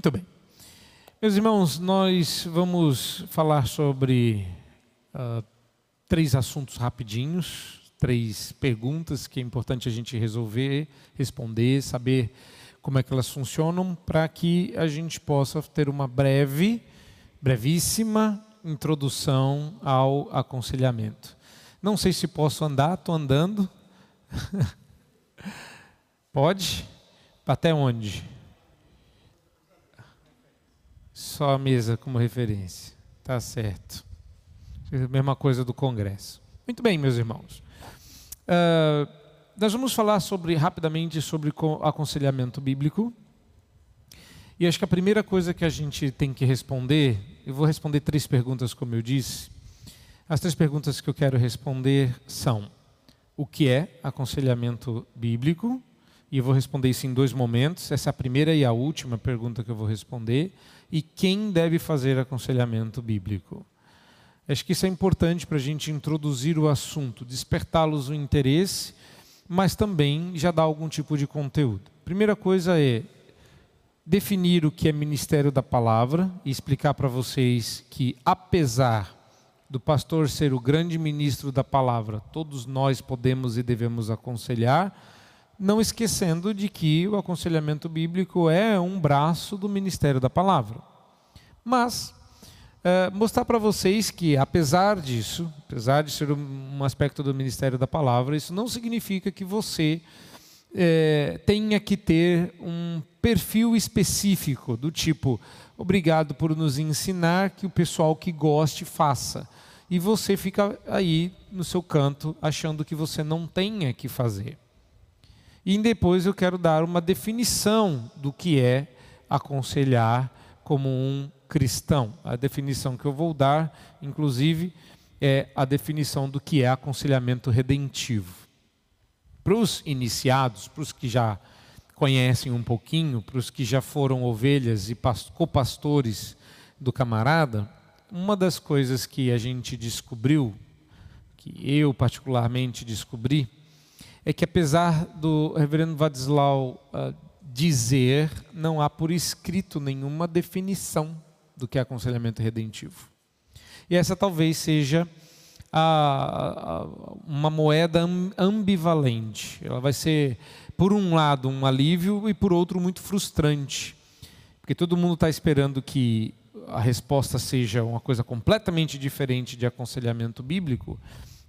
Muito bem. Meus irmãos, nós vamos falar sobre uh, três assuntos rapidinhos, três perguntas que é importante a gente resolver, responder, saber como é que elas funcionam, para que a gente possa ter uma breve, brevíssima introdução ao aconselhamento. Não sei se posso andar, estou andando. Pode? Até onde? Só a mesa como referência. Tá certo. Mesma coisa do Congresso. Muito bem, meus irmãos. Uh, nós vamos falar sobre rapidamente sobre aconselhamento bíblico. E acho que a primeira coisa que a gente tem que responder, eu vou responder três perguntas, como eu disse. As três perguntas que eu quero responder são: o que é aconselhamento bíblico? E eu vou responder isso em dois momentos. Essa é a primeira e a última pergunta que eu vou responder. E quem deve fazer aconselhamento bíblico? Acho que isso é importante para a gente introduzir o assunto, despertá-los o interesse, mas também já dar algum tipo de conteúdo. Primeira coisa é definir o que é ministério da palavra e explicar para vocês que, apesar do pastor ser o grande ministro da palavra, todos nós podemos e devemos aconselhar, não esquecendo de que o aconselhamento bíblico é um braço do ministério da palavra. Mas é, mostrar para vocês que, apesar disso, apesar de ser um aspecto do ministério da palavra, isso não significa que você é, tenha que ter um perfil específico do tipo, obrigado por nos ensinar que o pessoal que goste faça e você fica aí no seu canto achando que você não tenha que fazer. E depois eu quero dar uma definição do que é aconselhar como um cristão. A definição que eu vou dar, inclusive, é a definição do que é aconselhamento redentivo. Para os iniciados, para os que já conhecem um pouquinho, para os que já foram ovelhas e copastores do camarada, uma das coisas que a gente descobriu, que eu particularmente descobri, é que apesar do reverendo Vadislau uh, dizer, não há por escrito nenhuma definição do que é aconselhamento redentivo. E essa talvez seja a, a, uma moeda ambivalente. Ela vai ser, por um lado, um alívio e, por outro, muito frustrante. Porque todo mundo está esperando que a resposta seja uma coisa completamente diferente de aconselhamento bíblico,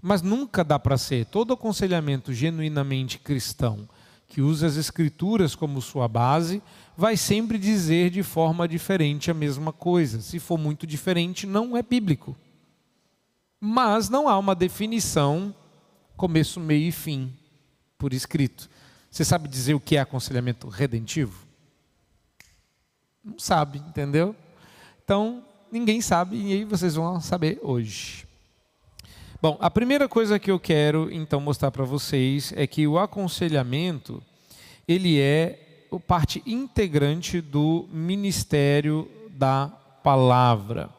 mas nunca dá para ser todo aconselhamento genuinamente cristão, que usa as escrituras como sua base, vai sempre dizer de forma diferente a mesma coisa. Se for muito diferente, não é bíblico. Mas não há uma definição começo, meio e fim por escrito. Você sabe dizer o que é aconselhamento redentivo? Não sabe, entendeu? Então, ninguém sabe e aí vocês vão saber hoje. Bom, a primeira coisa que eu quero então mostrar para vocês é que o aconselhamento ele é parte integrante do ministério da palavra.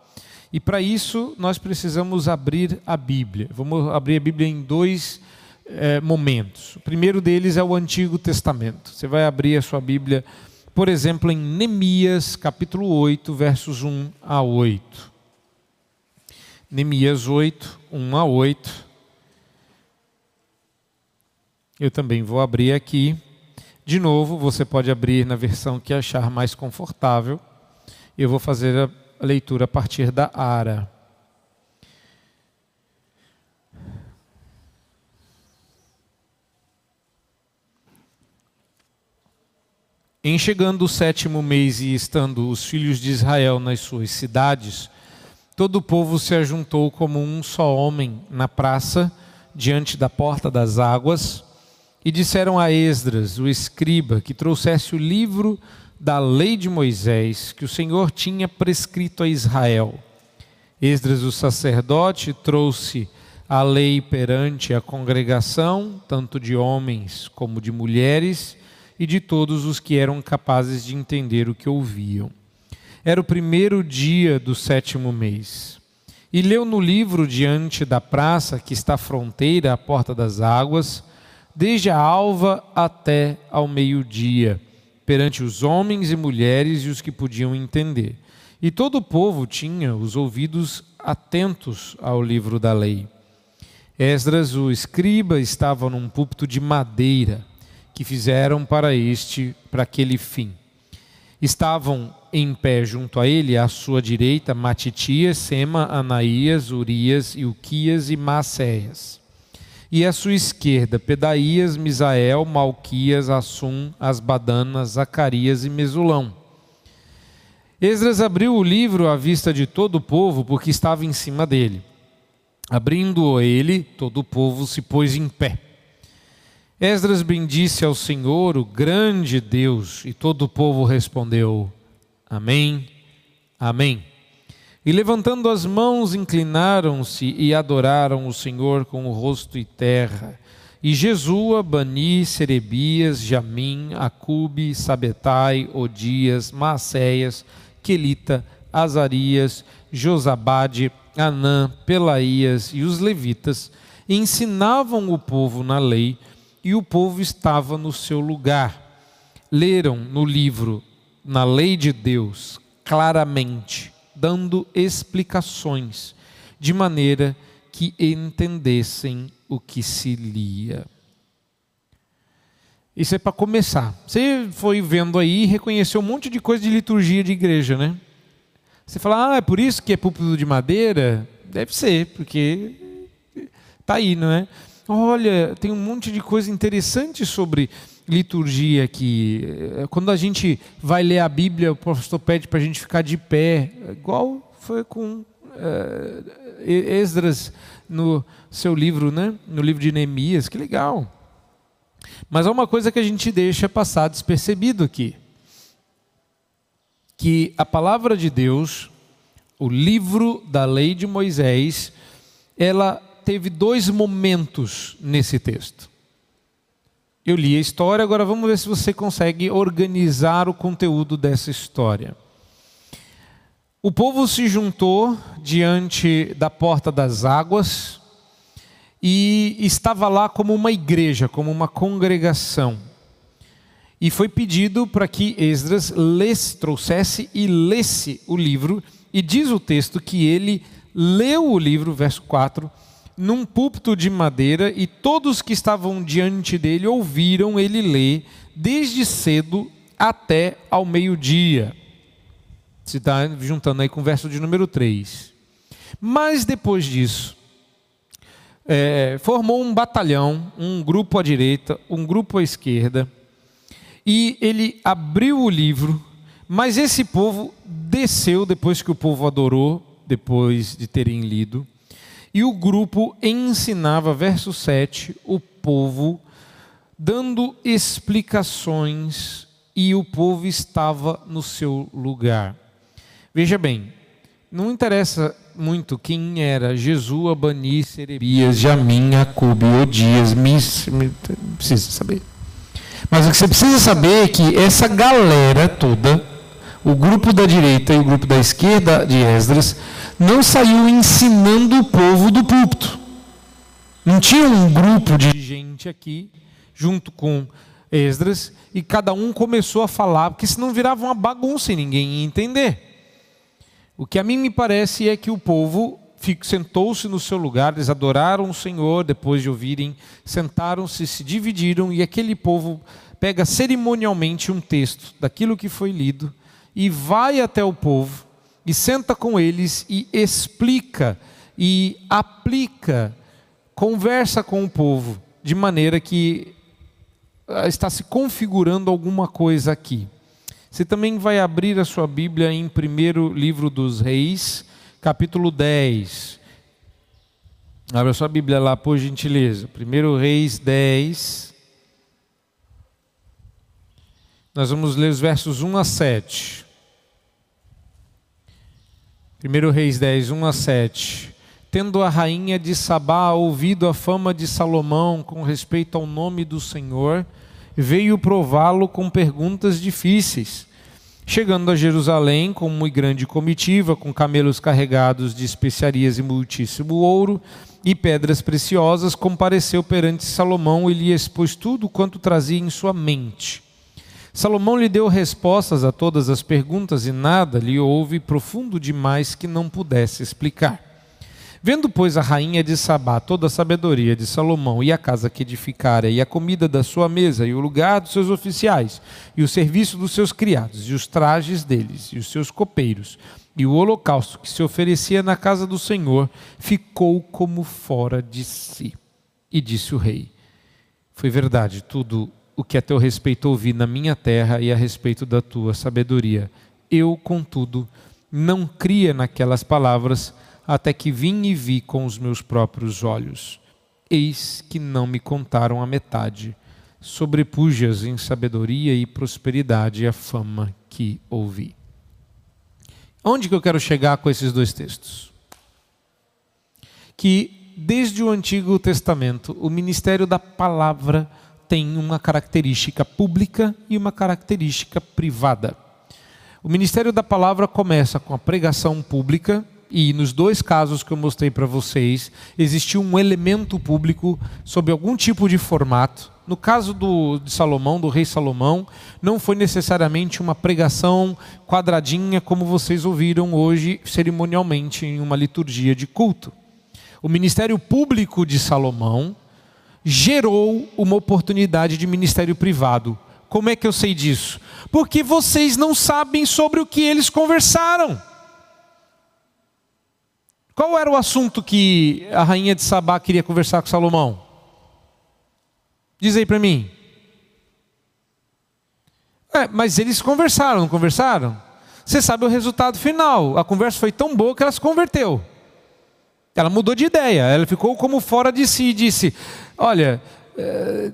E para isso nós precisamos abrir a Bíblia. Vamos abrir a Bíblia em dois é, momentos. O primeiro deles é o Antigo Testamento. Você vai abrir a sua Bíblia por exemplo, em Neemias, capítulo 8, versos 1 a 8. Neemias 8, 1 a 8. Eu também vou abrir aqui. De novo, você pode abrir na versão que achar mais confortável. Eu vou fazer a leitura a partir da ARA. Em chegando o sétimo mês e estando os filhos de Israel nas suas cidades, todo o povo se ajuntou como um só homem na praça, diante da porta das águas, e disseram a Esdras, o escriba, que trouxesse o livro da lei de Moisés, que o Senhor tinha prescrito a Israel. Esdras, o sacerdote, trouxe a lei perante a congregação, tanto de homens como de mulheres, e de todos os que eram capazes de entender o que ouviam. Era o primeiro dia do sétimo mês. E leu no livro diante da praça que está à fronteira, à porta das águas, desde a alva até ao meio-dia, perante os homens e mulheres e os que podiam entender. E todo o povo tinha os ouvidos atentos ao livro da lei. Esdras, o escriba, estava num púlpito de madeira que fizeram para este, para aquele fim. Estavam em pé junto a ele, à sua direita, Matitias, Sema, Anaías, Urias, Ilquias e Macéias. E à sua esquerda, Pedaías, Misael, Malquias, Assum, Asbadana, Zacarias e Mesulão. Esdras abriu o livro à vista de todo o povo, porque estava em cima dele. Abrindo ele, todo o povo se pôs em pé. Esdras bendisse ao Senhor, o grande Deus, e todo o povo respondeu: Amém, Amém. E levantando as mãos, inclinaram-se e adoraram o Senhor com o rosto e terra. E Jesua, Bani, Serebias, Jamim, Acube, Sabetai, Odias, Maceias, Quelita, Azarias, Josabade, Anã, Pelaías e os levitas ensinavam o povo na lei e o povo estava no seu lugar. Leram no livro, na lei de Deus, claramente, dando explicações, de maneira que entendessem o que se lia. Isso é para começar. Você foi vendo aí e reconheceu um monte de coisa de liturgia de igreja, né? Você fala, ah, é por isso que é púlpito de madeira? Deve ser, porque tá aí, não é? Olha, tem um monte de coisa interessante sobre liturgia aqui. Quando a gente vai ler a Bíblia, o pastor pede para a gente ficar de pé, igual foi com uh, Esdras no seu livro, né? no livro de Neemias, que legal. Mas há uma coisa que a gente deixa passar despercebido aqui. Que a palavra de Deus, o livro da lei de Moisés, ela teve dois momentos nesse texto. Eu li a história, agora vamos ver se você consegue organizar o conteúdo dessa história. O povo se juntou diante da porta das águas e estava lá como uma igreja, como uma congregação. E foi pedido para que Esdras lesse, trouxesse e lesse o livro, e diz o texto que ele leu o livro, verso 4, num púlpito de madeira e todos que estavam diante dele ouviram ele ler desde cedo até ao meio-dia. Se está juntando aí com o verso de número 3. Mas depois disso, é, formou um batalhão, um grupo à direita, um grupo à esquerda, e ele abriu o livro, mas esse povo desceu depois que o povo adorou, depois de terem lido, e o grupo ensinava, verso 7, o povo, dando explicações, e o povo estava no seu lugar. Veja bem, não interessa muito quem era Jesus, Abani, Serebias, Jamim, Acube, Odias, Mis, precisa saber. Mas o que você precisa saber é que essa galera toda, o grupo da direita e o grupo da esquerda de Esdras, não saiu ensinando o povo do púlpito. Não tinha um grupo de gente aqui, junto com Esdras, e cada um começou a falar, porque senão virava uma bagunça e ninguém ia entender. O que a mim me parece é que o povo sentou-se no seu lugar, eles adoraram o Senhor depois de ouvirem, sentaram-se, se dividiram, e aquele povo pega cerimonialmente um texto daquilo que foi lido e vai até o povo e senta com eles e explica e aplica, conversa com o povo, de maneira que ah, está se configurando alguma coisa aqui. Você também vai abrir a sua Bíblia em primeiro livro dos Reis, capítulo 10. Abra sua Bíblia lá, por gentileza. Primeiro Reis 10. Nós vamos ler os versos 1 a 7. 1 Reis 10, 1 a 7. Tendo a rainha de Sabá ouvido a fama de Salomão com respeito ao nome do Senhor, veio prová-lo com perguntas difíceis. Chegando a Jerusalém com muito grande comitiva, com camelos carregados de especiarias e muitíssimo ouro e pedras preciosas, compareceu perante Salomão e lhe expôs tudo quanto trazia em sua mente. Salomão lhe deu respostas a todas as perguntas e nada lhe houve profundo demais que não pudesse explicar. Vendo, pois, a rainha de Sabá toda a sabedoria de Salomão e a casa que edificara, e a comida da sua mesa, e o lugar dos seus oficiais, e o serviço dos seus criados, e os trajes deles, e os seus copeiros, e o holocausto que se oferecia na casa do Senhor, ficou como fora de si. E disse o rei: Foi verdade tudo o que a teu respeito ouvi na minha terra e a respeito da tua sabedoria. Eu, contudo, não cria naquelas palavras até que vim e vi com os meus próprios olhos. Eis que não me contaram a metade. Sobrepujas em sabedoria e prosperidade a fama que ouvi. Onde que eu quero chegar com esses dois textos? Que desde o Antigo Testamento, o ministério da palavra tem uma característica pública e uma característica privada. O ministério da palavra começa com a pregação pública, e nos dois casos que eu mostrei para vocês, existiu um elemento público sob algum tipo de formato. No caso do, de Salomão, do rei Salomão, não foi necessariamente uma pregação quadradinha como vocês ouviram hoje cerimonialmente em uma liturgia de culto. O ministério público de Salomão gerou uma oportunidade de ministério privado. Como é que eu sei disso? Porque vocês não sabem sobre o que eles conversaram. Qual era o assunto que a rainha de Sabá queria conversar com Salomão? Diz aí para mim. É, mas eles conversaram, não conversaram? Você sabe o resultado final. A conversa foi tão boa que ela se converteu. Ela mudou de ideia. Ela ficou como fora de si e disse: Olha, é,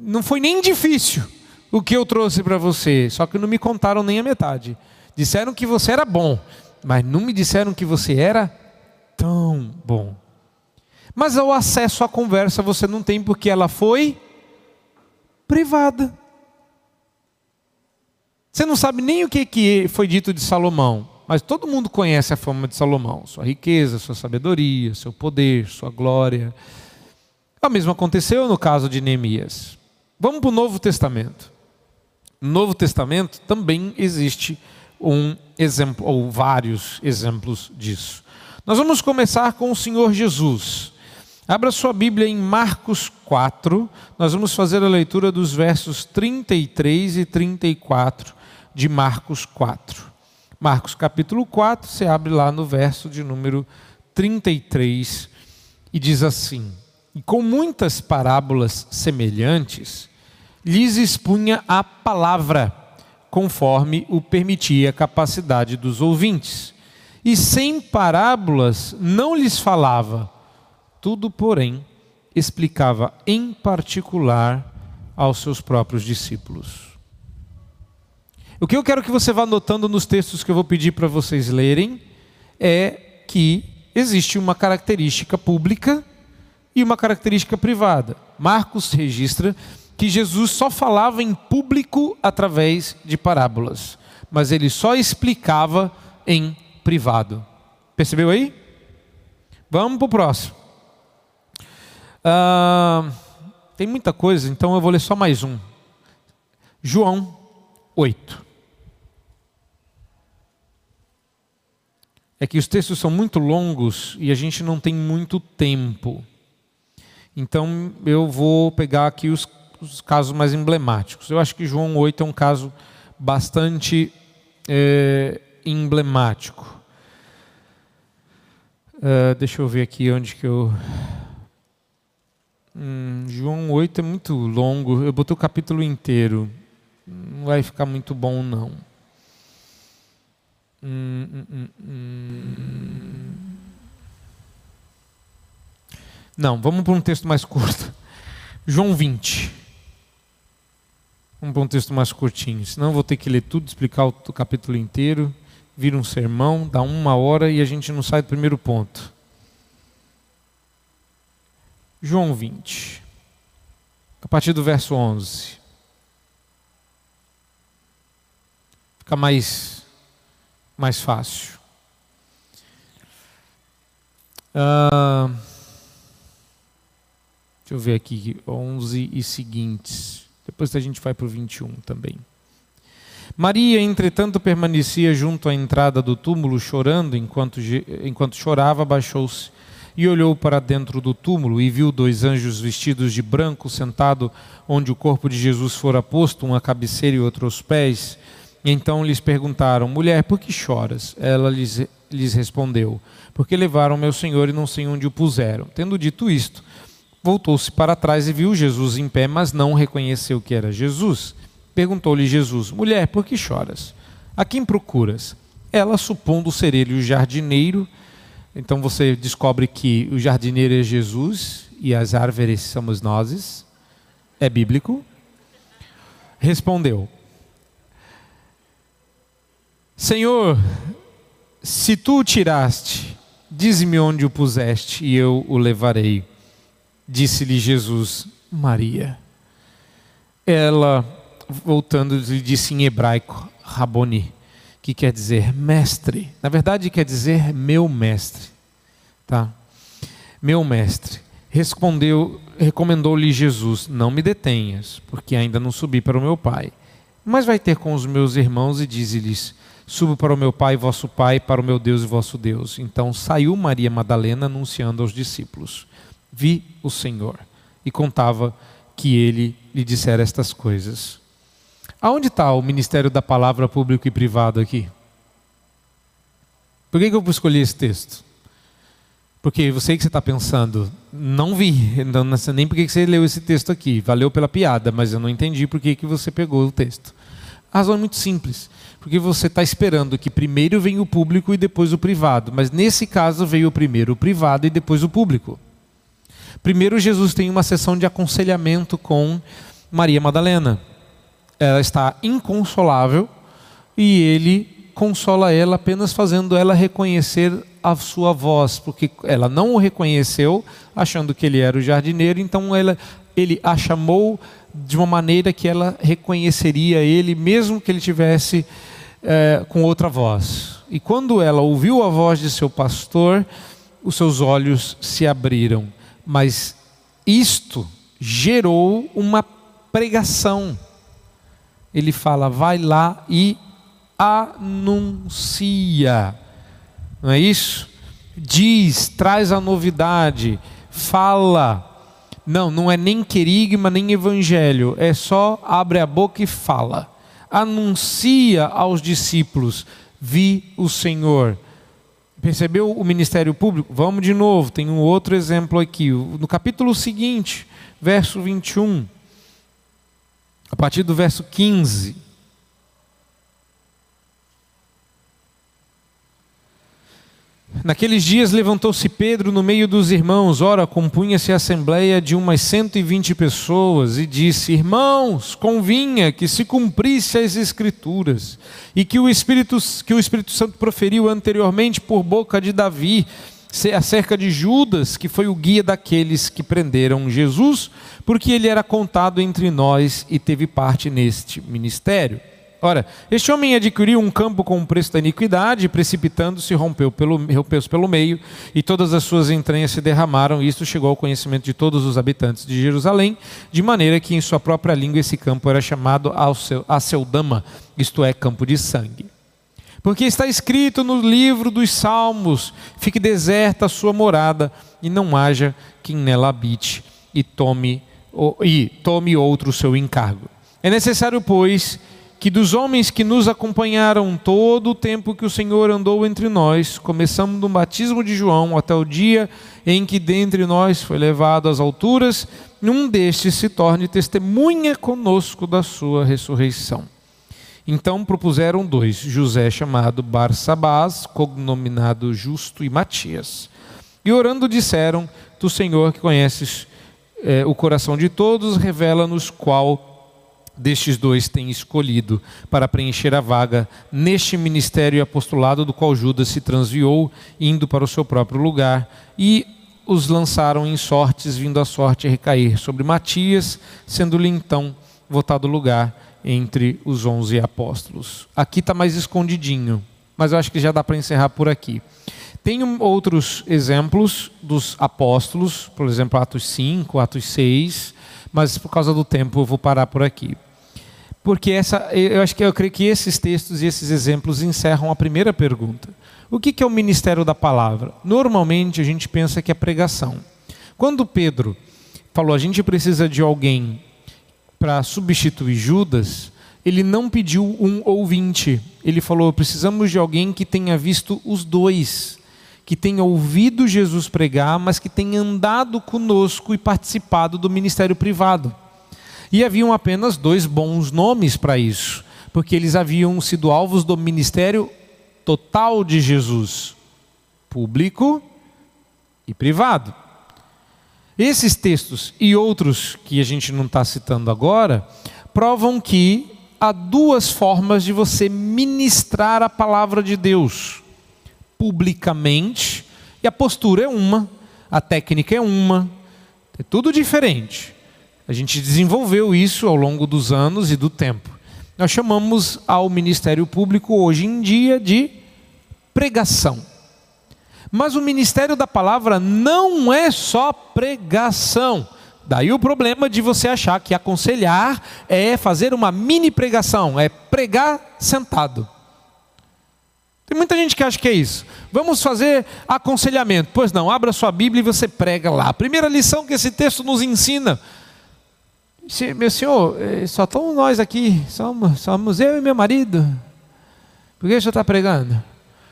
não foi nem difícil o que eu trouxe para você, só que não me contaram nem a metade. Disseram que você era bom, mas não me disseram que você era tão bom. Mas o acesso à conversa você não tem porque ela foi privada. Você não sabe nem o que foi dito de Salomão, mas todo mundo conhece a fama de Salomão, sua riqueza, sua sabedoria, seu poder, sua glória. O mesmo aconteceu no caso de Neemias. Vamos para o Novo Testamento. No Novo Testamento também existe um exemplo, ou vários exemplos disso. Nós vamos começar com o Senhor Jesus. Abra sua Bíblia em Marcos 4, nós vamos fazer a leitura dos versos 33 e 34 de Marcos 4. Marcos capítulo 4, você abre lá no verso de número 33 e diz assim: E com muitas parábolas semelhantes, lhes expunha a palavra, conforme o permitia a capacidade dos ouvintes e sem parábolas não lhes falava. Tudo, porém, explicava em particular aos seus próprios discípulos. O que eu quero que você vá notando nos textos que eu vou pedir para vocês lerem é que existe uma característica pública e uma característica privada. Marcos registra que Jesus só falava em público através de parábolas, mas ele só explicava em privado. Percebeu aí? Vamos para o próximo. Ah, tem muita coisa, então eu vou ler só mais um. João 8. É que os textos são muito longos e a gente não tem muito tempo. Então eu vou pegar aqui os, os casos mais emblemáticos. Eu acho que João 8 é um caso bastante é, emblemático. Uh, deixa eu ver aqui onde que eu. Hum, João 8 é muito longo. Eu botei o capítulo inteiro. Não vai ficar muito bom, não. Hum, hum, hum, hum. Não, vamos para um texto mais curto. João 20. Vamos para um texto mais curtinho. Senão vou ter que ler tudo, explicar o capítulo inteiro vira um sermão, dá uma hora e a gente não sai do primeiro ponto. João 20, a partir do verso 11. Fica mais, mais fácil. Uh, deixa eu ver aqui, 11 e seguintes. Depois a gente vai para o 21 também. Maria, entretanto, permanecia junto à entrada do túmulo, chorando. Enquanto, enquanto chorava, baixou-se e olhou para dentro do túmulo e viu dois anjos vestidos de branco sentado onde o corpo de Jesus fora posto, um à cabeceira e outro aos pés. Então lhes perguntaram: Mulher, por que choras? Ela lhes, lhes respondeu: Porque levaram meu Senhor e não sei onde o puseram. Tendo dito isto, voltou-se para trás e viu Jesus em pé, mas não reconheceu que era Jesus. Perguntou-lhe Jesus: Mulher, por que choras? A quem procuras? Ela, supondo ser ele o jardineiro, então você descobre que o jardineiro é Jesus e as árvores somos nós. É bíblico. Respondeu: Senhor, se tu o tiraste, dize-me onde o puseste e eu o levarei. Disse-lhe Jesus: Maria. Ela voltando, ele disse em hebraico, Raboni, que quer dizer mestre. Na verdade, quer dizer meu mestre. Tá? Meu mestre. Respondeu, recomendou-lhe Jesus: Não me detenhas, porque ainda não subi para o meu Pai. Mas vai ter com os meus irmãos e dize-lhes: Subo para o meu Pai, vosso Pai, para o meu Deus e vosso Deus. Então saiu Maria Madalena anunciando aos discípulos: Vi o Senhor. E contava que ele lhe dissera estas coisas. Aonde está o ministério da palavra público e privado aqui? Por que, eu escolhi esse texto? Porque eu sei que você está pensando, não vi, então não nem por que você leu esse texto aqui. Valeu pela piada, mas eu não entendi por que, que você pegou o texto. A razão é muito simples. Porque você está esperando que primeiro venha o público e depois o privado. Mas nesse caso veio primeiro o privado e depois o público. Primeiro, Jesus tem uma sessão de aconselhamento com Maria Madalena ela está inconsolável e ele consola ela apenas fazendo ela reconhecer a sua voz, porque ela não o reconheceu, achando que ele era o jardineiro, então ela, ele a chamou de uma maneira que ela reconheceria ele, mesmo que ele tivesse é, com outra voz. E quando ela ouviu a voz de seu pastor, os seus olhos se abriram. Mas isto gerou uma pregação ele fala: vai lá e anuncia. Não é isso? Diz, traz a novidade, fala. Não, não é nem querigma, nem evangelho, é só abre a boca e fala. Anuncia aos discípulos: vi o Senhor. Percebeu o ministério público? Vamos de novo, tem um outro exemplo aqui. No capítulo seguinte, verso 21 a partir do verso 15. Naqueles dias levantou-se Pedro no meio dos irmãos, ora, compunha-se a assembleia de umas cento e vinte pessoas, e disse: Irmãos, convinha que se cumprisse as Escrituras, e que o Espírito, que o Espírito Santo proferiu anteriormente por boca de Davi, acerca de Judas, que foi o guia daqueles que prenderam Jesus, porque ele era contado entre nós e teve parte neste ministério. Ora, este homem adquiriu um campo com o preço da iniquidade, precipitando-se, rompeu pelo, rompeu-se pelo meio, e todas as suas entranhas se derramaram, e isto chegou ao conhecimento de todos os habitantes de Jerusalém, de maneira que em sua própria língua esse campo era chamado Aceldama, isto é, campo de sangue. Porque está escrito no livro dos Salmos: fique deserta a sua morada, e não haja quem nela habite, e tome, e tome outro o seu encargo. É necessário, pois, que dos homens que nos acompanharam todo o tempo que o Senhor andou entre nós, começando do batismo de João até o dia em que dentre nós foi levado às alturas, um destes se torne testemunha conosco da sua ressurreição. Então propuseram dois, José chamado Barsabás, cognominado Justo, e Matias. E orando disseram, Tu Senhor que conheces é, o coração de todos, revela-nos qual destes dois tem escolhido para preencher a vaga neste ministério e apostolado do qual Judas se transviou, indo para o seu próprio lugar, e os lançaram em sortes, vindo a sorte recair sobre Matias, sendo-lhe então votado lugar entre os onze apóstolos. Aqui está mais escondidinho, mas eu acho que já dá para encerrar por aqui. Tem outros exemplos dos apóstolos, por exemplo, Atos 5, Atos 6, mas por causa do tempo eu vou parar por aqui. Porque essa, eu acho que eu creio que esses textos e esses exemplos encerram a primeira pergunta. O que é o ministério da palavra? Normalmente a gente pensa que é pregação. Quando Pedro falou a gente precisa de alguém para substituir Judas, ele não pediu um ouvinte. Ele falou: precisamos de alguém que tenha visto os dois, que tenha ouvido Jesus pregar, mas que tenha andado conosco e participado do ministério privado. E haviam apenas dois bons nomes para isso, porque eles haviam sido alvos do ministério total de Jesus: público e privado. Esses textos e outros que a gente não está citando agora provam que há duas formas de você ministrar a palavra de Deus: publicamente, e a postura é uma, a técnica é uma, é tudo diferente. A gente desenvolveu isso ao longo dos anos e do tempo. Nós chamamos ao ministério público hoje em dia de pregação. Mas o ministério da palavra não é só pregação. Daí o problema de você achar que aconselhar é fazer uma mini pregação, é pregar sentado. Tem muita gente que acha que é isso. Vamos fazer aconselhamento. Pois não, abra sua Bíblia e você prega lá. A primeira lição que esse texto nos ensina. Meu senhor, eh, só estamos nós aqui, somos, somos eu e meu marido. Por que o senhor está pregando?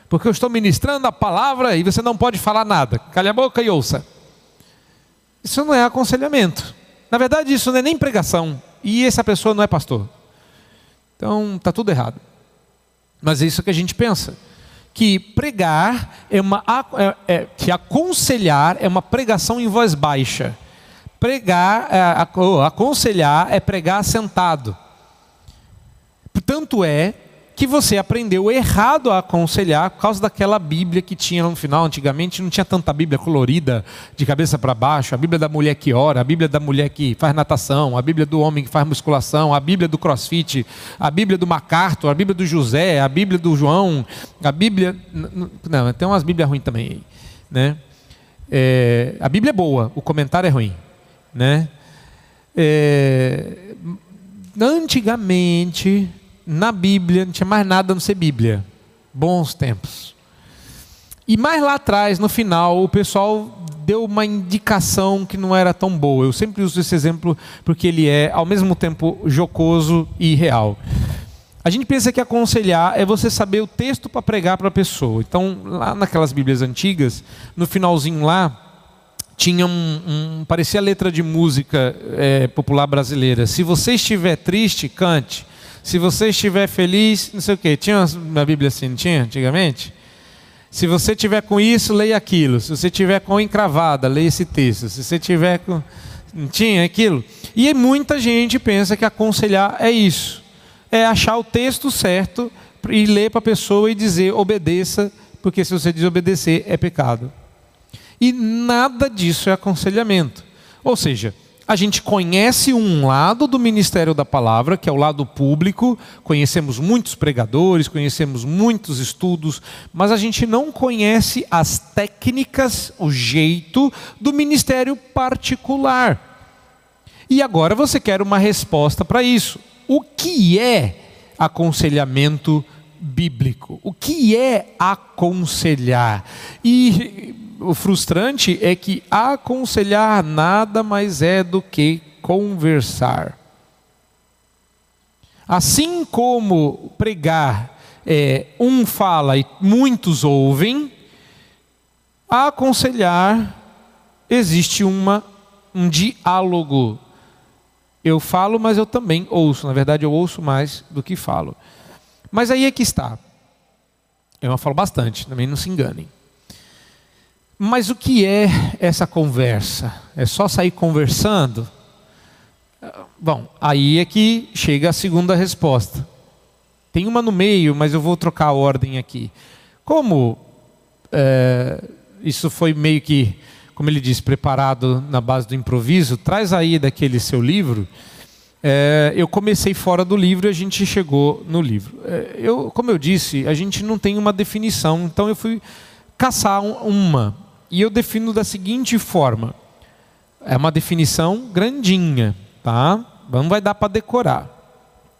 Porque eu estou ministrando a palavra e você não pode falar nada. Calhe a boca e ouça. Isso não é aconselhamento. Na verdade, isso não é nem pregação. E essa pessoa não é pastor. Então, está tudo errado. Mas é isso que a gente pensa. Que pregar é uma. É, é, que aconselhar é uma pregação em voz baixa. Pregar, é, aconselhar é pregar sentado. Tanto é que você aprendeu errado a aconselhar por causa daquela Bíblia que tinha no final. Antigamente não tinha tanta Bíblia colorida, de cabeça para baixo, a Bíblia da mulher que ora, a Bíblia da mulher que faz natação, a Bíblia do homem que faz musculação, a Bíblia do crossfit, a Bíblia do MacArthur, a Bíblia do José, a Bíblia do João, a Bíblia. Não, tem umas Bíblias ruins também. Né? É, a Bíblia é boa, o comentário é ruim. Né? É, antigamente na Bíblia, não tinha mais nada a não ser Bíblia. Bons tempos. E mais lá atrás, no final, o pessoal deu uma indicação que não era tão boa. Eu sempre uso esse exemplo porque ele é, ao mesmo tempo, jocoso e real. A gente pensa que aconselhar é você saber o texto para pregar para a pessoa. Então, lá naquelas Bíblias antigas, no finalzinho lá, tinha um, um parecia letra de música é, popular brasileira. Se você estiver triste, cante. Se você estiver feliz, não sei o quê. Tinha uma Bíblia assim, não tinha antigamente? Se você tiver com isso, leia aquilo. Se você tiver com encravada, leia esse texto. Se você tiver com. Não tinha aquilo? E muita gente pensa que aconselhar é isso. É achar o texto certo e ler para a pessoa e dizer obedeça, porque se você desobedecer é pecado. E nada disso é aconselhamento. Ou seja, a gente conhece um lado do ministério da palavra, que é o lado público, conhecemos muitos pregadores, conhecemos muitos estudos, mas a gente não conhece as técnicas, o jeito do ministério particular. E agora você quer uma resposta para isso. O que é aconselhamento bíblico? O que é aconselhar? E o frustrante é que aconselhar nada mais é do que conversar. Assim como pregar, é, um fala e muitos ouvem, aconselhar existe uma, um diálogo. Eu falo, mas eu também ouço. Na verdade, eu ouço mais do que falo. Mas aí é que está. Eu falo bastante, também não se enganem. Mas o que é essa conversa? É só sair conversando? Bom, aí é que chega a segunda resposta. Tem uma no meio, mas eu vou trocar a ordem aqui. Como é, isso foi meio que, como ele diz, preparado na base do improviso, traz aí daquele seu livro. É, eu comecei fora do livro e a gente chegou no livro. É, eu, como eu disse, a gente não tem uma definição, então eu fui caçar uma. E eu defino da seguinte forma: é uma definição grandinha, tá? Não vai dar para decorar.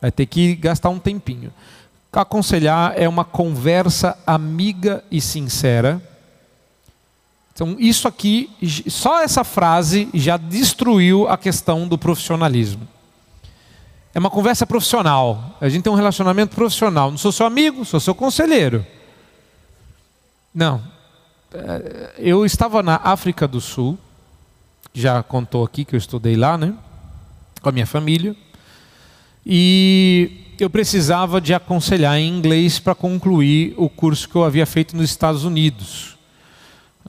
Vai ter que gastar um tempinho. Aconselhar é uma conversa amiga e sincera. Então, isso aqui, só essa frase já destruiu a questão do profissionalismo. É uma conversa profissional. A gente tem um relacionamento profissional. Não sou seu amigo, sou seu conselheiro. Não. É, eu estava na África do Sul, já contou aqui que eu estudei lá, né? Com a minha família. E eu precisava de aconselhar em inglês para concluir o curso que eu havia feito nos Estados Unidos.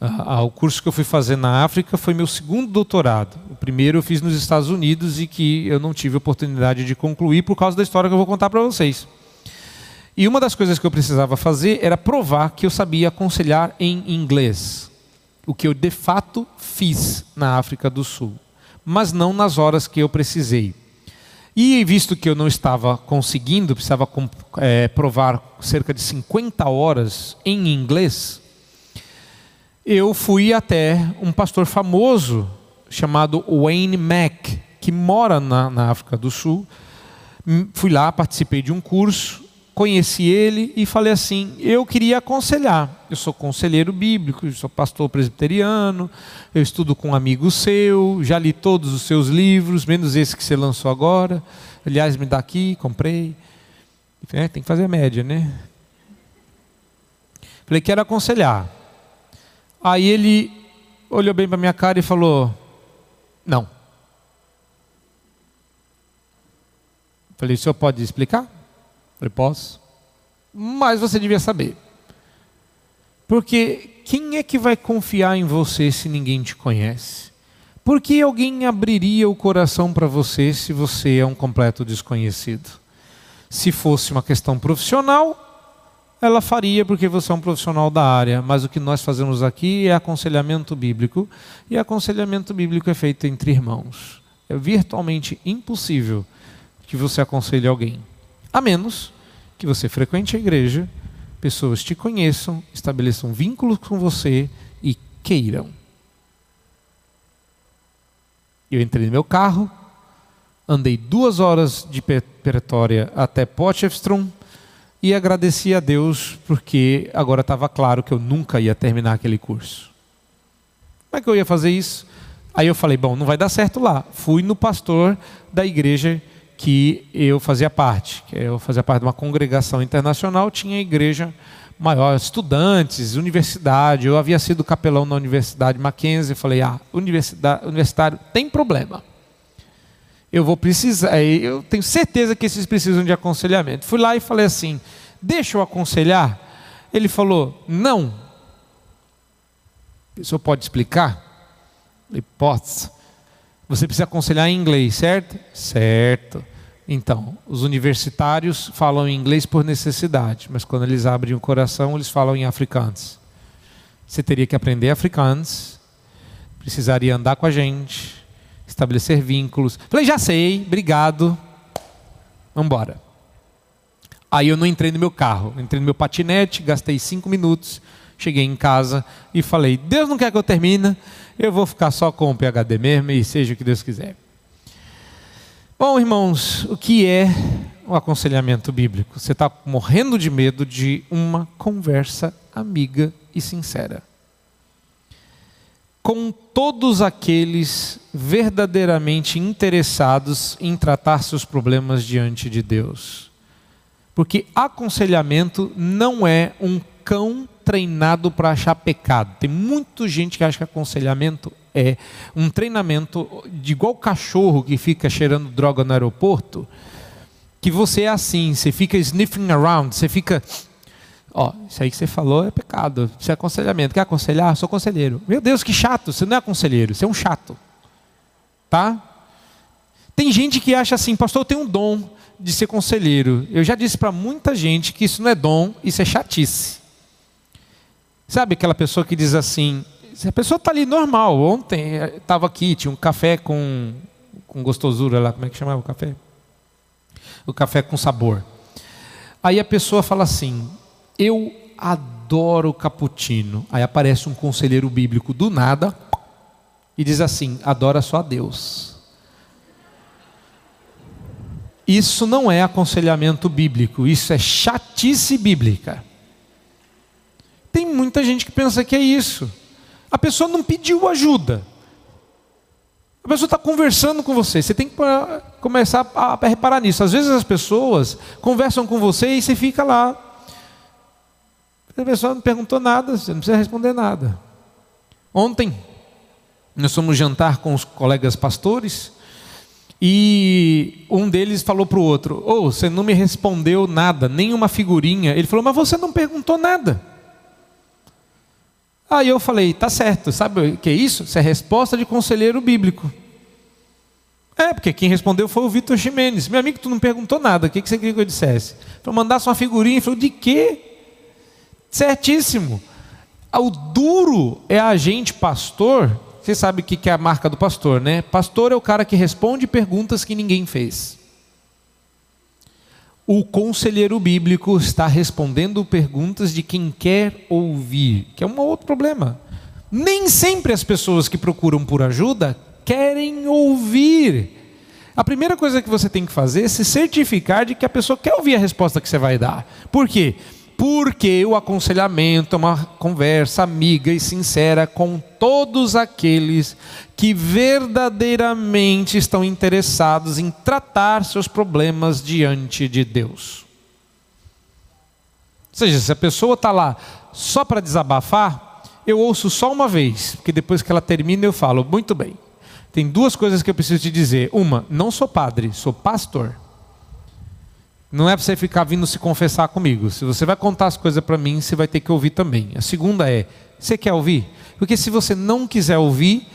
o curso que eu fui fazer na África foi meu segundo doutorado. O primeiro eu fiz nos Estados Unidos e que eu não tive oportunidade de concluir por causa da história que eu vou contar para vocês. E uma das coisas que eu precisava fazer era provar que eu sabia aconselhar em inglês, o que eu de fato fiz na África do Sul, mas não nas horas que eu precisei. E visto que eu não estava conseguindo, precisava é, provar cerca de 50 horas em inglês, eu fui até um pastor famoso chamado Wayne Mack, que mora na, na África do Sul. Fui lá, participei de um curso conheci ele e falei assim: eu queria aconselhar. Eu sou conselheiro bíblico, sou pastor presbiteriano, eu estudo com um amigo seu, já li todos os seus livros, menos esse que você lançou agora. Aliás, me dá aqui, comprei. É, tem que fazer a média, né? Falei, quero aconselhar. Aí ele olhou bem para minha cara e falou: não. Falei, o senhor pode explicar? Falei, posso? Mas você devia saber. Porque quem é que vai confiar em você se ninguém te conhece? Por que alguém abriria o coração para você se você é um completo desconhecido? Se fosse uma questão profissional, ela faria porque você é um profissional da área, mas o que nós fazemos aqui é aconselhamento bíblico, e aconselhamento bíblico é feito entre irmãos. É virtualmente impossível que você aconselhe alguém. A menos que você frequente a igreja, pessoas te conheçam, estabeleçam vínculos com você e queiram. Eu entrei no meu carro, andei duas horas de Pretória até Potchefstroom e agradeci a Deus porque agora estava claro que eu nunca ia terminar aquele curso. Como é que eu ia fazer isso? Aí eu falei, bom, não vai dar certo lá. Fui no pastor da igreja que eu fazia parte. Eu fazia parte de uma congregação internacional, tinha igreja maior, estudantes, universidade. Eu havia sido capelão na Universidade Mackenzie. Falei, ah, universidade, universitário tem problema. Eu vou precisar, eu tenho certeza que esses precisam de aconselhamento. Fui lá e falei assim: deixa eu aconselhar. Ele falou: não. O pode explicar? Pode. Você precisa aconselhar em inglês, certo? Certo. Então, os universitários falam em inglês por necessidade, mas quando eles abrem o coração, eles falam em africano. Você teria que aprender africano, precisaria andar com a gente, estabelecer vínculos. Falei, já sei, obrigado, vamos embora. Aí eu não entrei no meu carro, entrei no meu patinete, gastei cinco minutos, cheguei em casa e falei: Deus não quer que eu termine, eu vou ficar só com o PHD mesmo e seja o que Deus quiser. Bom, irmãos, o que é o aconselhamento bíblico? Você está morrendo de medo de uma conversa amiga e sincera. Com todos aqueles verdadeiramente interessados em tratar seus problemas diante de Deus. Porque aconselhamento não é um cão treinado para achar pecado. Tem muita gente que acha que aconselhamento é um treinamento de igual cachorro que fica cheirando droga no aeroporto, que você é assim, você fica sniffing around, você fica. Ó, isso aí que você falou é pecado, isso é aconselhamento. Quer aconselhar? Sou conselheiro. Meu Deus, que chato, você não é conselheiro, você é um chato. Tá? Tem gente que acha assim, pastor, eu tenho um dom de ser conselheiro. Eu já disse para muita gente que isso não é dom, isso é chatice. Sabe aquela pessoa que diz assim: se a pessoa está ali normal, ontem estava aqui, tinha um café com, com gostosura lá, como é que chamava o café? O café com sabor. Aí a pessoa fala assim: Eu adoro cappuccino. Aí aparece um conselheiro bíblico do nada e diz assim: Adora só a Deus. Isso não é aconselhamento bíblico, isso é chatice bíblica. Tem muita gente que pensa que é isso. A pessoa não pediu ajuda. A pessoa está conversando com você. Você tem que começar a reparar nisso. Às vezes as pessoas conversam com você e você fica lá. A pessoa não perguntou nada, você não precisa responder nada. Ontem, nós fomos jantar com os colegas pastores e um deles falou para o outro: Oh, você não me respondeu nada, nem uma figurinha. Ele falou: Mas você não perguntou nada. Aí eu falei: Tá certo, sabe o que é isso? Isso é resposta de conselheiro bíblico. É, porque quem respondeu foi o Vitor Ximenes. Meu amigo, tu não perguntou nada, o que você queria que eu dissesse? Então mandasse uma figurinha falou: De quê? Certíssimo. O duro é a gente, pastor. Você sabe o que é a marca do pastor, né? Pastor é o cara que responde perguntas que ninguém fez. O conselheiro bíblico está respondendo perguntas de quem quer ouvir, que é um outro problema. Nem sempre as pessoas que procuram por ajuda querem ouvir. A primeira coisa que você tem que fazer é se certificar de que a pessoa quer ouvir a resposta que você vai dar. Por quê? porque o aconselhamento é uma conversa amiga e sincera com todos aqueles que verdadeiramente estão interessados em tratar seus problemas diante de Deus. Ou seja, se a pessoa está lá só para desabafar, eu ouço só uma vez, porque depois que ela termina eu falo, muito bem. Tem duas coisas que eu preciso te dizer. Uma, não sou padre, sou pastor. Não é para você ficar vindo se confessar comigo. Se você vai contar as coisas para mim, você vai ter que ouvir também. A segunda é: você quer ouvir? Porque se você não quiser ouvir,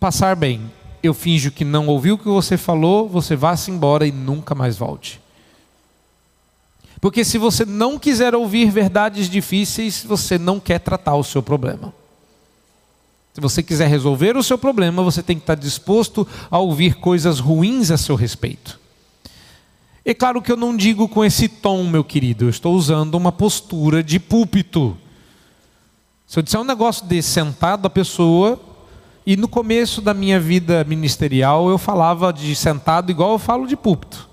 passar bem. Eu finjo que não ouviu o que você falou, você vá-se embora e nunca mais volte. Porque se você não quiser ouvir verdades difíceis, você não quer tratar o seu problema. Se você quiser resolver o seu problema, você tem que estar disposto a ouvir coisas ruins a seu respeito. É claro que eu não digo com esse tom, meu querido, eu estou usando uma postura de púlpito. Se eu disser um negócio desse sentado, a pessoa. E no começo da minha vida ministerial eu falava de sentado igual eu falo de púlpito.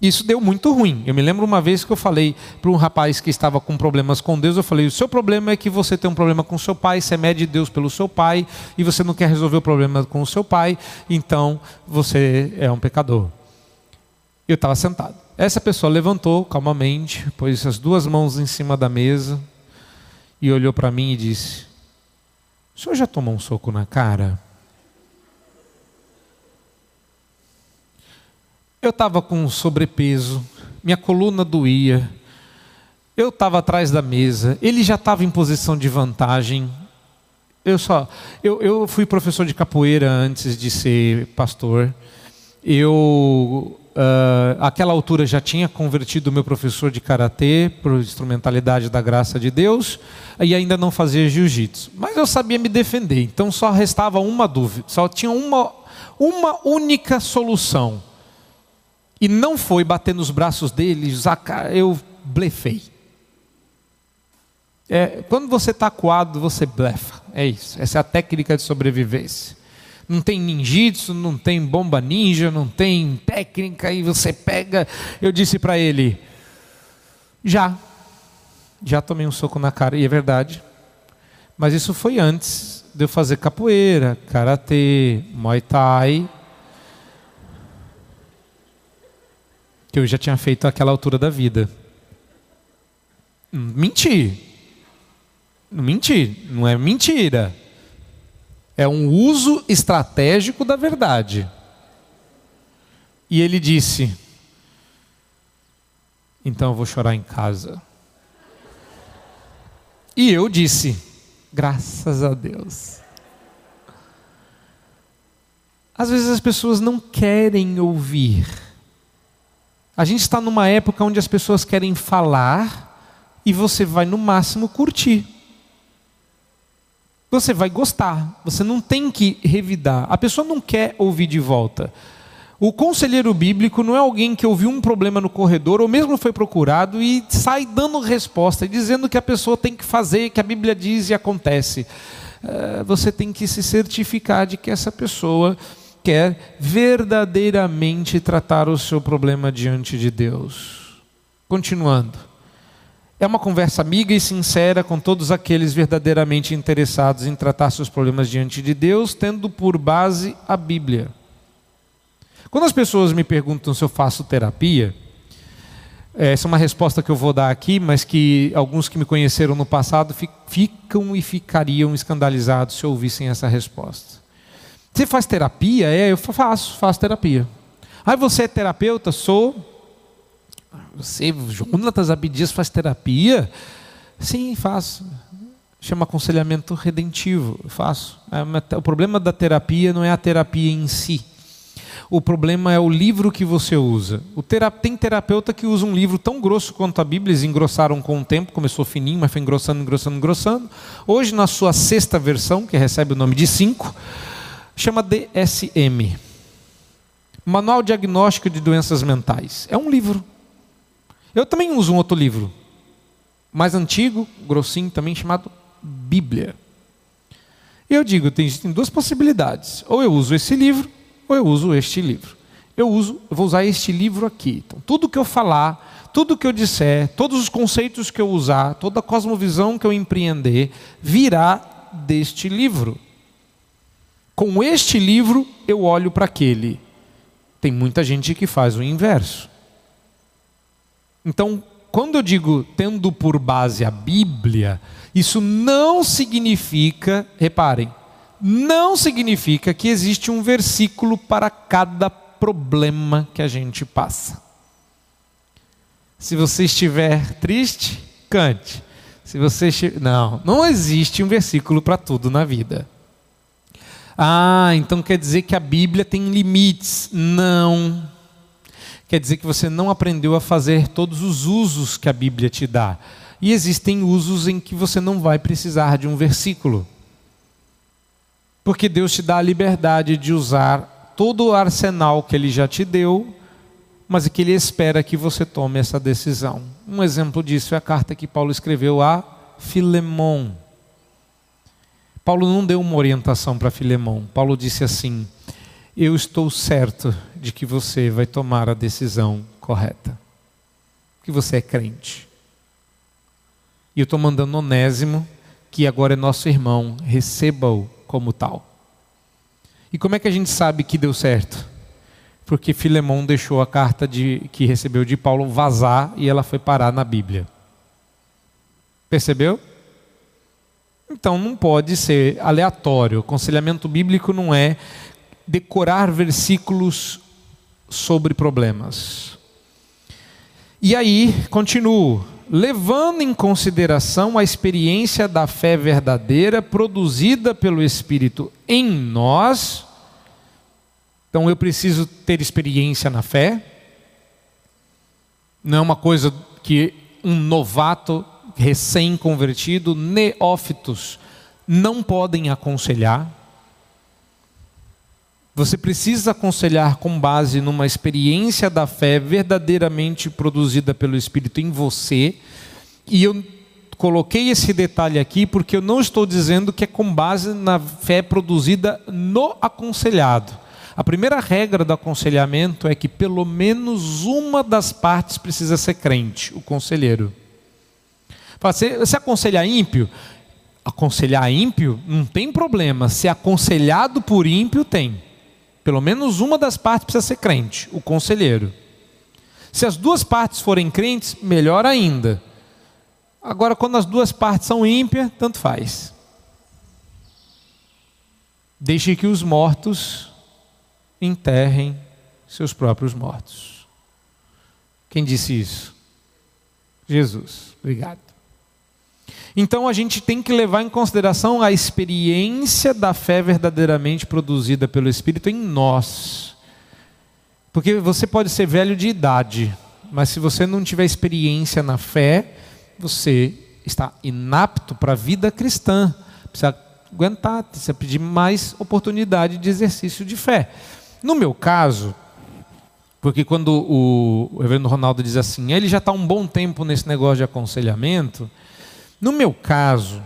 Isso deu muito ruim. Eu me lembro uma vez que eu falei para um rapaz que estava com problemas com Deus, eu falei: "O seu problema é que você tem um problema com seu pai, você mede Deus pelo seu pai e você não quer resolver o problema com o seu pai, então você é um pecador". Eu estava sentado. Essa pessoa levantou calmamente, pôs as duas mãos em cima da mesa e olhou para mim e disse: O senhor já tomou um soco na cara? Eu estava com sobrepeso, minha coluna doía, eu estava atrás da mesa, ele já estava em posição de vantagem. Eu só, eu, eu fui professor de capoeira antes de ser pastor. Eu Uh, altura já tinha convertido o meu professor de karatê para instrumentalidade da graça de Deus e ainda não fazia jiu-jitsu. Mas eu sabia me defender, então só restava uma dúvida, só tinha uma, uma única solução. E não foi bater nos braços dele, eu blefei. É, quando você está coado, você blefa. É isso. Essa é a técnica de sobrevivência não tem ninjitsu, não tem bomba ninja, não tem técnica, e você pega. Eu disse para ele: já, já tomei um soco na cara, e é verdade. Mas isso foi antes de eu fazer capoeira, karatê, muay thai. Que eu já tinha feito àquela altura da vida. Menti. Menti, não é mentira. É um uso estratégico da verdade. E ele disse: Então eu vou chorar em casa. E eu disse: Graças a Deus. Às vezes as pessoas não querem ouvir. A gente está numa época onde as pessoas querem falar e você vai no máximo curtir você vai gostar. Você não tem que revidar. A pessoa não quer ouvir de volta. O conselheiro bíblico não é alguém que ouviu um problema no corredor ou mesmo foi procurado e sai dando resposta, dizendo que a pessoa tem que fazer, que a Bíblia diz e acontece. Eh, você tem que se certificar de que essa pessoa quer verdadeiramente tratar o seu problema diante de Deus. Continuando. É uma conversa amiga e sincera com todos aqueles verdadeiramente interessados em tratar seus problemas diante de Deus, tendo por base a Bíblia. Quando as pessoas me perguntam se eu faço terapia, essa é uma resposta que eu vou dar aqui, mas que alguns que me conheceram no passado ficam e ficariam escandalizados se ouvissem essa resposta. Você faz terapia? É, eu faço, faço terapia. Aí você é terapeuta? Sou. Você, Jonatas Abdias, faz terapia? Sim, faço. Chama aconselhamento redentivo. faço. É o problema da terapia não é a terapia em si o problema é o livro que você usa. Tem terapeuta que usa um livro tão grosso quanto a Bíblia, eles engrossaram com o tempo, começou fininho, mas foi engrossando, engrossando, engrossando. Hoje, na sua sexta versão, que recebe o nome de 5, chama DSM Manual Diagnóstico de Doenças Mentais. É um livro. Eu também uso um outro livro, mais antigo, grossinho também, chamado Bíblia. Eu digo, tem, tem duas possibilidades. Ou eu uso esse livro, ou eu uso este livro. Eu uso, eu vou usar este livro aqui. Então, tudo que eu falar, tudo que eu disser, todos os conceitos que eu usar, toda a cosmovisão que eu empreender, virá deste livro. Com este livro, eu olho para aquele. Tem muita gente que faz o inverso. Então, quando eu digo tendo por base a Bíblia, isso não significa, reparem, não significa que existe um versículo para cada problema que a gente passa. Se você estiver triste, cante. Se você não, não existe um versículo para tudo na vida. Ah, então quer dizer que a Bíblia tem limites? Não. Quer dizer que você não aprendeu a fazer todos os usos que a Bíblia te dá. E existem usos em que você não vai precisar de um versículo. Porque Deus te dá a liberdade de usar todo o arsenal que Ele já te deu, mas que Ele espera que você tome essa decisão. Um exemplo disso é a carta que Paulo escreveu a Filemon. Paulo não deu uma orientação para Filemon. Paulo disse assim: Eu estou certo de que você vai tomar a decisão correta, que você é crente. E eu estou mandando Onésimo, que agora é nosso irmão, receba-o como tal. E como é que a gente sabe que deu certo? Porque Filemão deixou a carta de, que recebeu de Paulo vazar e ela foi parar na Bíblia. Percebeu? Então não pode ser aleatório. O aconselhamento bíblico não é decorar versículos sobre problemas. E aí, continuo levando em consideração a experiência da fé verdadeira produzida pelo Espírito em nós. Então eu preciso ter experiência na fé. Não é uma coisa que um novato recém-convertido, neófitos, não podem aconselhar. Você precisa aconselhar com base numa experiência da fé verdadeiramente produzida pelo Espírito em você. E eu coloquei esse detalhe aqui porque eu não estou dizendo que é com base na fé produzida no aconselhado. A primeira regra do aconselhamento é que pelo menos uma das partes precisa ser crente, o conselheiro. Você aconselhar ímpio? Aconselhar ímpio não tem problema. Se aconselhado por ímpio, tem. Pelo menos uma das partes precisa ser crente, o conselheiro. Se as duas partes forem crentes, melhor ainda. Agora, quando as duas partes são ímpias, tanto faz. Deixe que os mortos enterrem seus próprios mortos. Quem disse isso? Jesus. Obrigado. Então a gente tem que levar em consideração a experiência da fé verdadeiramente produzida pelo Espírito em nós. Porque você pode ser velho de idade, mas se você não tiver experiência na fé, você está inapto para a vida cristã. Precisa aguentar, precisa pedir mais oportunidade de exercício de fé. No meu caso, porque quando o, reverendo Ronaldo diz assim, ele já está um bom tempo nesse negócio de aconselhamento, no meu caso,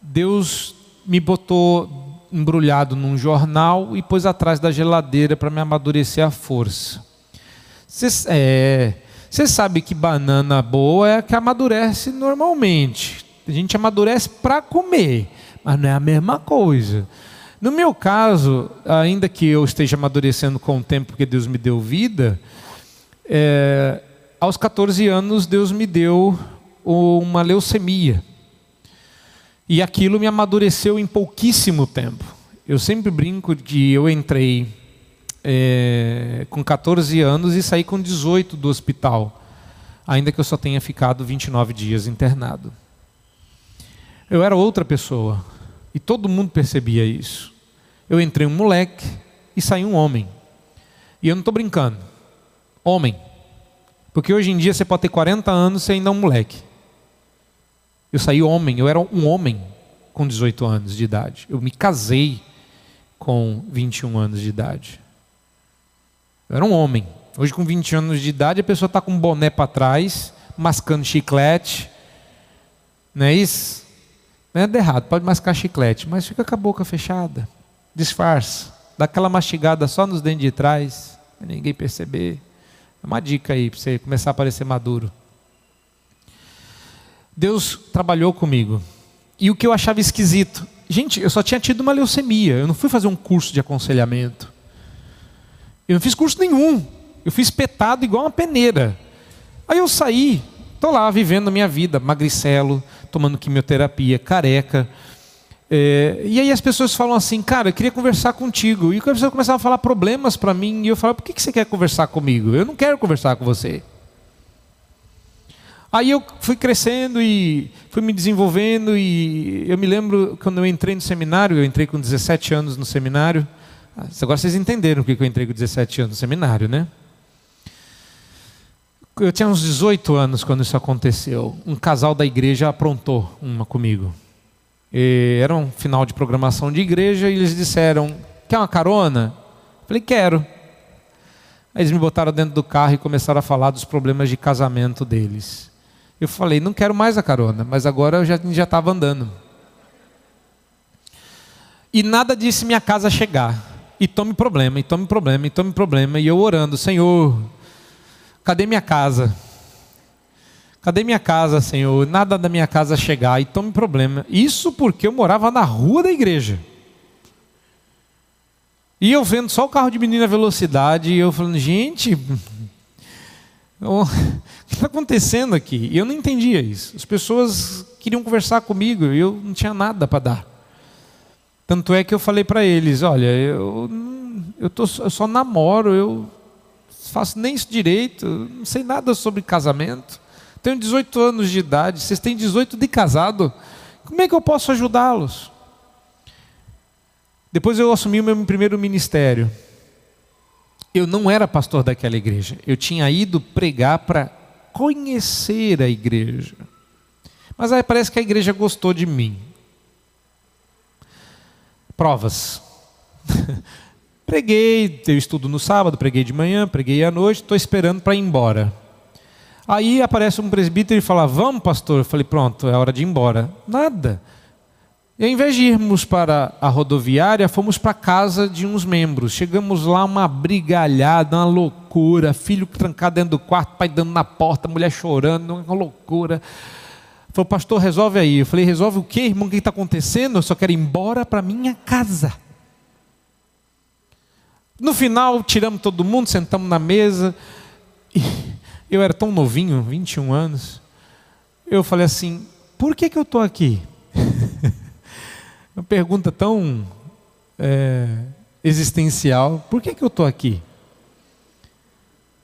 Deus me botou embrulhado num jornal e pôs atrás da geladeira para me amadurecer a força. Você é, sabe que banana boa é a que amadurece normalmente. A gente amadurece para comer, mas não é a mesma coisa. No meu caso, ainda que eu esteja amadurecendo com o tempo porque Deus me deu vida, é, aos 14 anos Deus me deu uma leucemia. E aquilo me amadureceu em pouquíssimo tempo. Eu sempre brinco de eu entrei é, com 14 anos e saí com 18 do hospital, ainda que eu só tenha ficado 29 dias internado. Eu era outra pessoa e todo mundo percebia isso. Eu entrei um moleque e saí um homem. E eu não estou brincando. Homem. Porque hoje em dia você pode ter 40 anos e ainda é um moleque. Eu saí homem, eu era um homem com 18 anos de idade. Eu me casei com 21 anos de idade. Eu era um homem. Hoje, com 20 anos de idade, a pessoa está com um boné para trás, mascando chiclete. Não é isso? Não é errado, pode mascar chiclete, mas fica com a boca fechada. Disfarça. Dá aquela mastigada só nos dentes de trás, para ninguém perceber. É uma dica aí para você começar a parecer maduro. Deus trabalhou comigo. E o que eu achava esquisito, gente, eu só tinha tido uma leucemia, eu não fui fazer um curso de aconselhamento. Eu não fiz curso nenhum. Eu fui espetado igual uma peneira. Aí eu saí, estou lá vivendo a minha vida, magricelo, tomando quimioterapia, careca. É, e aí as pessoas falam assim, cara, eu queria conversar contigo. E a pessoa começava a falar problemas para mim, e eu falava, por que, que você quer conversar comigo? Eu não quero conversar com você. Aí eu fui crescendo e fui me desenvolvendo e eu me lembro quando eu entrei no seminário, eu entrei com 17 anos no seminário. Agora vocês entenderam o que eu entrei com 17 anos no seminário, né? Eu tinha uns 18 anos quando isso aconteceu. Um casal da igreja aprontou uma comigo. E era um final de programação de igreja e eles disseram: Quer uma carona? Eu falei: Quero. Aí eles me botaram dentro do carro e começaram a falar dos problemas de casamento deles. Eu falei, não quero mais a carona, mas agora eu já estava andando. E nada disse minha casa chegar. E tome problema, e tome problema, e tome problema. E eu orando, Senhor, cadê minha casa? Cadê minha casa, Senhor? Nada da minha casa chegar e tome problema. Isso porque eu morava na rua da igreja. E eu vendo só o carro de menina velocidade, e eu falando, gente, o que está acontecendo aqui? E eu não entendia isso. As pessoas queriam conversar comigo e eu não tinha nada para dar. Tanto é que eu falei para eles: olha, eu, eu, tô, eu só namoro, eu faço nem isso direito, não sei nada sobre casamento. Tenho 18 anos de idade, vocês têm 18 de casado. Como é que eu posso ajudá-los? Depois eu assumi o meu primeiro ministério eu não era pastor daquela igreja. Eu tinha ido pregar para conhecer a igreja. Mas aí parece que a igreja gostou de mim. Provas. preguei, eu estudo no sábado, preguei de manhã, preguei à noite, estou esperando para ir embora. Aí aparece um presbítero e fala: Vamos, pastor. Eu falei: Pronto, é hora de ir embora. Nada. E ao invés de irmos para a rodoviária, fomos para a casa de uns membros. Chegamos lá, uma brigalhada, uma loucura. Filho trancado dentro do quarto, pai dando na porta, mulher chorando, uma loucura. Falou, pastor, resolve aí. Eu falei, resolve o quê, irmão? O que está acontecendo? Eu só quero ir embora para minha casa. No final, tiramos todo mundo, sentamos na mesa. eu era tão novinho, 21 anos. Eu falei assim: por que, que eu estou aqui? Uma pergunta tão é, existencial: por que, que eu estou aqui?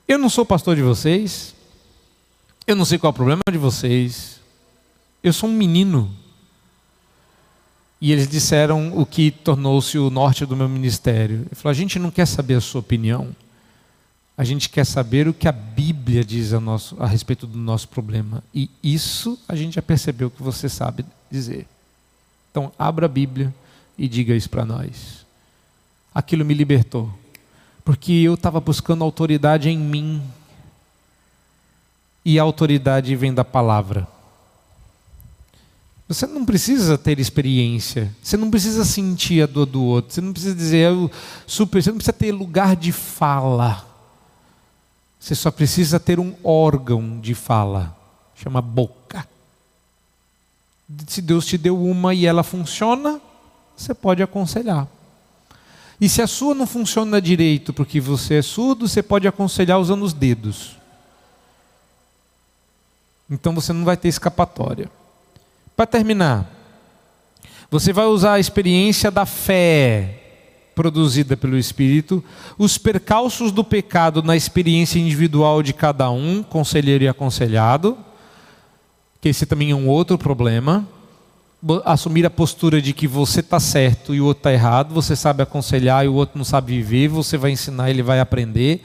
Eu não sou pastor de vocês, eu não sei qual é o problema de vocês, eu sou um menino. E eles disseram o que tornou-se o norte do meu ministério. Ele falou: a gente não quer saber a sua opinião, a gente quer saber o que a Bíblia diz a, nosso, a respeito do nosso problema. E isso a gente já percebeu que você sabe dizer. Então, abra a Bíblia e diga isso para nós. Aquilo me libertou, porque eu estava buscando autoridade em mim, e a autoridade vem da palavra. Você não precisa ter experiência, você não precisa sentir a dor do outro, você não precisa dizer eu super, você não precisa ter lugar de fala. Você só precisa ter um órgão de fala, chama boca. Se Deus te deu uma e ela funciona, você pode aconselhar. E se a sua não funciona direito porque você é surdo, você pode aconselhar usando os dedos. Então você não vai ter escapatória. Para terminar, você vai usar a experiência da fé produzida pelo Espírito, os percalços do pecado na experiência individual de cada um, conselheiro e aconselhado, que esse também é um outro problema. Assumir a postura de que você está certo e o outro está errado, você sabe aconselhar e o outro não sabe viver, você vai ensinar, ele vai aprender.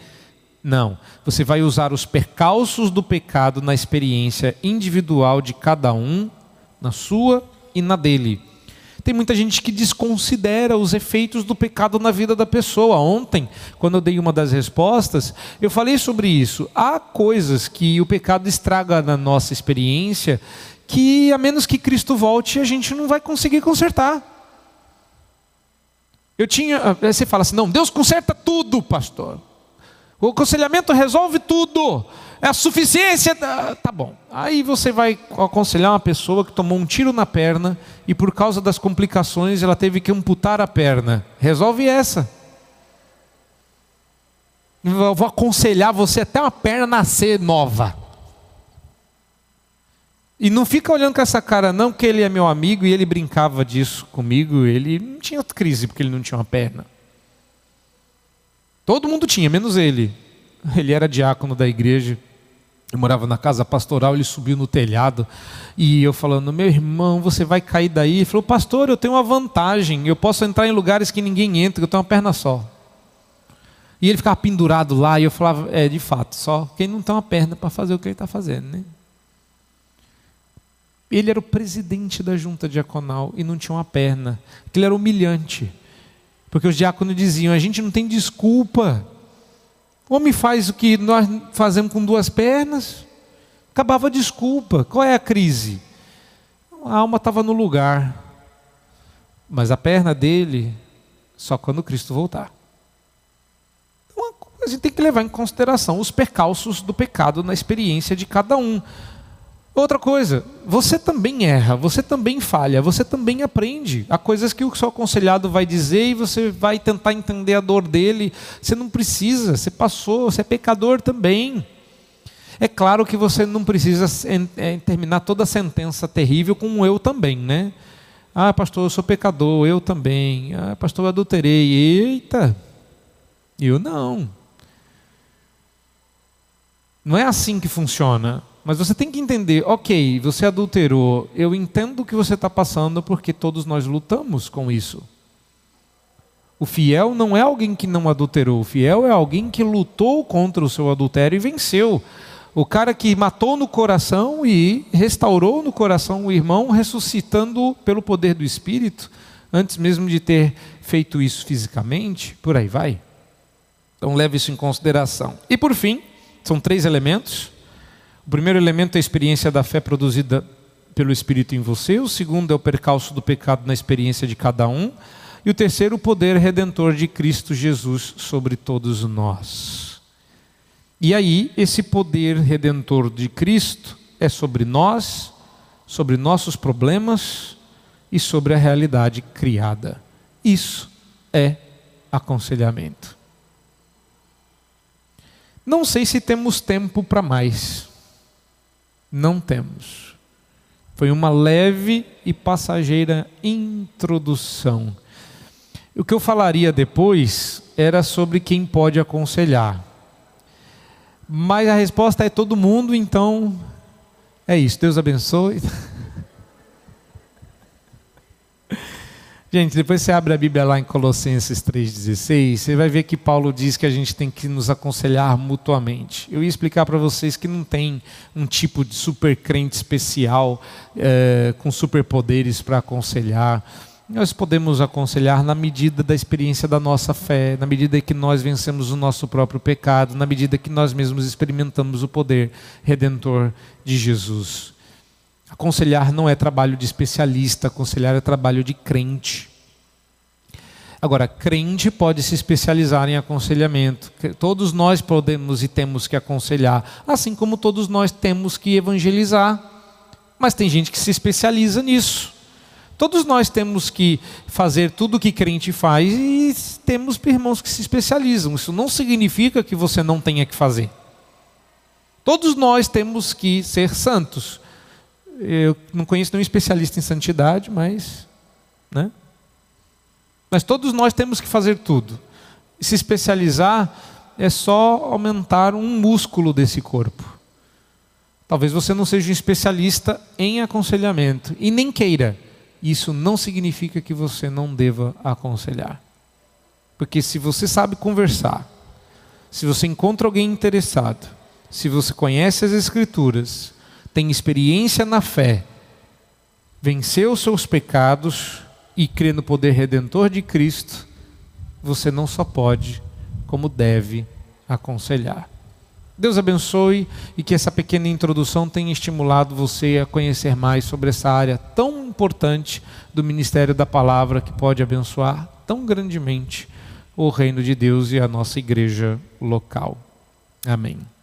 Não, você vai usar os percalços do pecado na experiência individual de cada um na sua e na dele. Tem muita gente que desconsidera os efeitos do pecado na vida da pessoa. Ontem, quando eu dei uma das respostas, eu falei sobre isso. Há coisas que o pecado estraga na nossa experiência que, a menos que Cristo volte, a gente não vai conseguir consertar. Eu tinha. Você fala assim: não, Deus conserta tudo, pastor. O aconselhamento resolve tudo. É a suficiência. Da... Tá bom. Aí você vai aconselhar uma pessoa que tomou um tiro na perna e por causa das complicações ela teve que amputar a perna. Resolve essa. Eu vou aconselhar você até uma perna nascer nova. E não fica olhando com essa cara, não, que ele é meu amigo e ele brincava disso comigo. Ele não tinha crise porque ele não tinha uma perna. Todo mundo tinha, menos ele. Ele era diácono da igreja. Eu morava na casa pastoral, ele subiu no telhado e eu falando: Meu irmão, você vai cair daí. Ele falou: Pastor, eu tenho uma vantagem, eu posso entrar em lugares que ninguém entra, eu tenho uma perna só. E ele ficava pendurado lá e eu falava: É, de fato, só quem não tem uma perna para fazer o que ele está fazendo, né? Ele era o presidente da junta diaconal e não tinha uma perna. Aquilo era humilhante. Porque os diáconos diziam: a gente não tem desculpa. O homem faz o que nós fazemos com duas pernas. Acabava a desculpa. Qual é a crise? A alma estava no lugar, mas a perna dele só quando Cristo voltar. Então, a gente tem que levar em consideração os percalços do pecado na experiência de cada um. Outra coisa, você também erra, você também falha, você também aprende. Há coisas que o seu aconselhado vai dizer e você vai tentar entender a dor dele. Você não precisa, você passou, você é pecador também. É claro que você não precisa é, terminar toda a sentença terrível com um eu também, né? Ah, pastor, eu sou pecador, eu também. Ah, pastor, eu adulterei. Eita, eu não. Não é assim que funciona. Mas você tem que entender, ok, você adulterou, eu entendo o que você está passando porque todos nós lutamos com isso. O fiel não é alguém que não adulterou, o fiel é alguém que lutou contra o seu adultério e venceu. O cara que matou no coração e restaurou no coração o irmão, ressuscitando pelo poder do Espírito, antes mesmo de ter feito isso fisicamente, por aí vai. Então leve isso em consideração. E por fim, são três elementos o primeiro elemento é a experiência da fé produzida pelo Espírito em você, o segundo é o percalço do pecado na experiência de cada um, e o terceiro, o poder redentor de Cristo Jesus sobre todos nós. E aí, esse poder redentor de Cristo é sobre nós, sobre nossos problemas e sobre a realidade criada. Isso é aconselhamento. Não sei se temos tempo para mais. Não temos. Foi uma leve e passageira introdução. O que eu falaria depois era sobre quem pode aconselhar. Mas a resposta é todo mundo, então é isso. Deus abençoe. Gente, depois você abre a Bíblia lá em Colossenses 3,16, você vai ver que Paulo diz que a gente tem que nos aconselhar mutuamente. Eu ia explicar para vocês que não tem um tipo de super crente especial é, com superpoderes para aconselhar. Nós podemos aconselhar na medida da experiência da nossa fé, na medida que nós vencemos o nosso próprio pecado, na medida que nós mesmos experimentamos o poder redentor de Jesus. Aconselhar não é trabalho de especialista, aconselhar é trabalho de crente. Agora, crente pode se especializar em aconselhamento. Todos nós podemos e temos que aconselhar, assim como todos nós temos que evangelizar. Mas tem gente que se especializa nisso. Todos nós temos que fazer tudo o que crente faz e temos irmãos que se especializam. Isso não significa que você não tenha que fazer. Todos nós temos que ser santos. Eu não conheço nenhum especialista em santidade, mas, né? Mas todos nós temos que fazer tudo. Se especializar é só aumentar um músculo desse corpo. Talvez você não seja um especialista em aconselhamento e nem queira isso não significa que você não deva aconselhar. Porque se você sabe conversar, se você encontra alguém interessado, se você conhece as Escrituras, tem experiência na fé, venceu seus pecados e crê no poder redentor de Cristo, você não só pode, como deve aconselhar. Deus abençoe e que essa pequena introdução tenha estimulado você a conhecer mais sobre essa área tão importante do ministério da palavra que pode abençoar tão grandemente o reino de Deus e a nossa igreja local. Amém.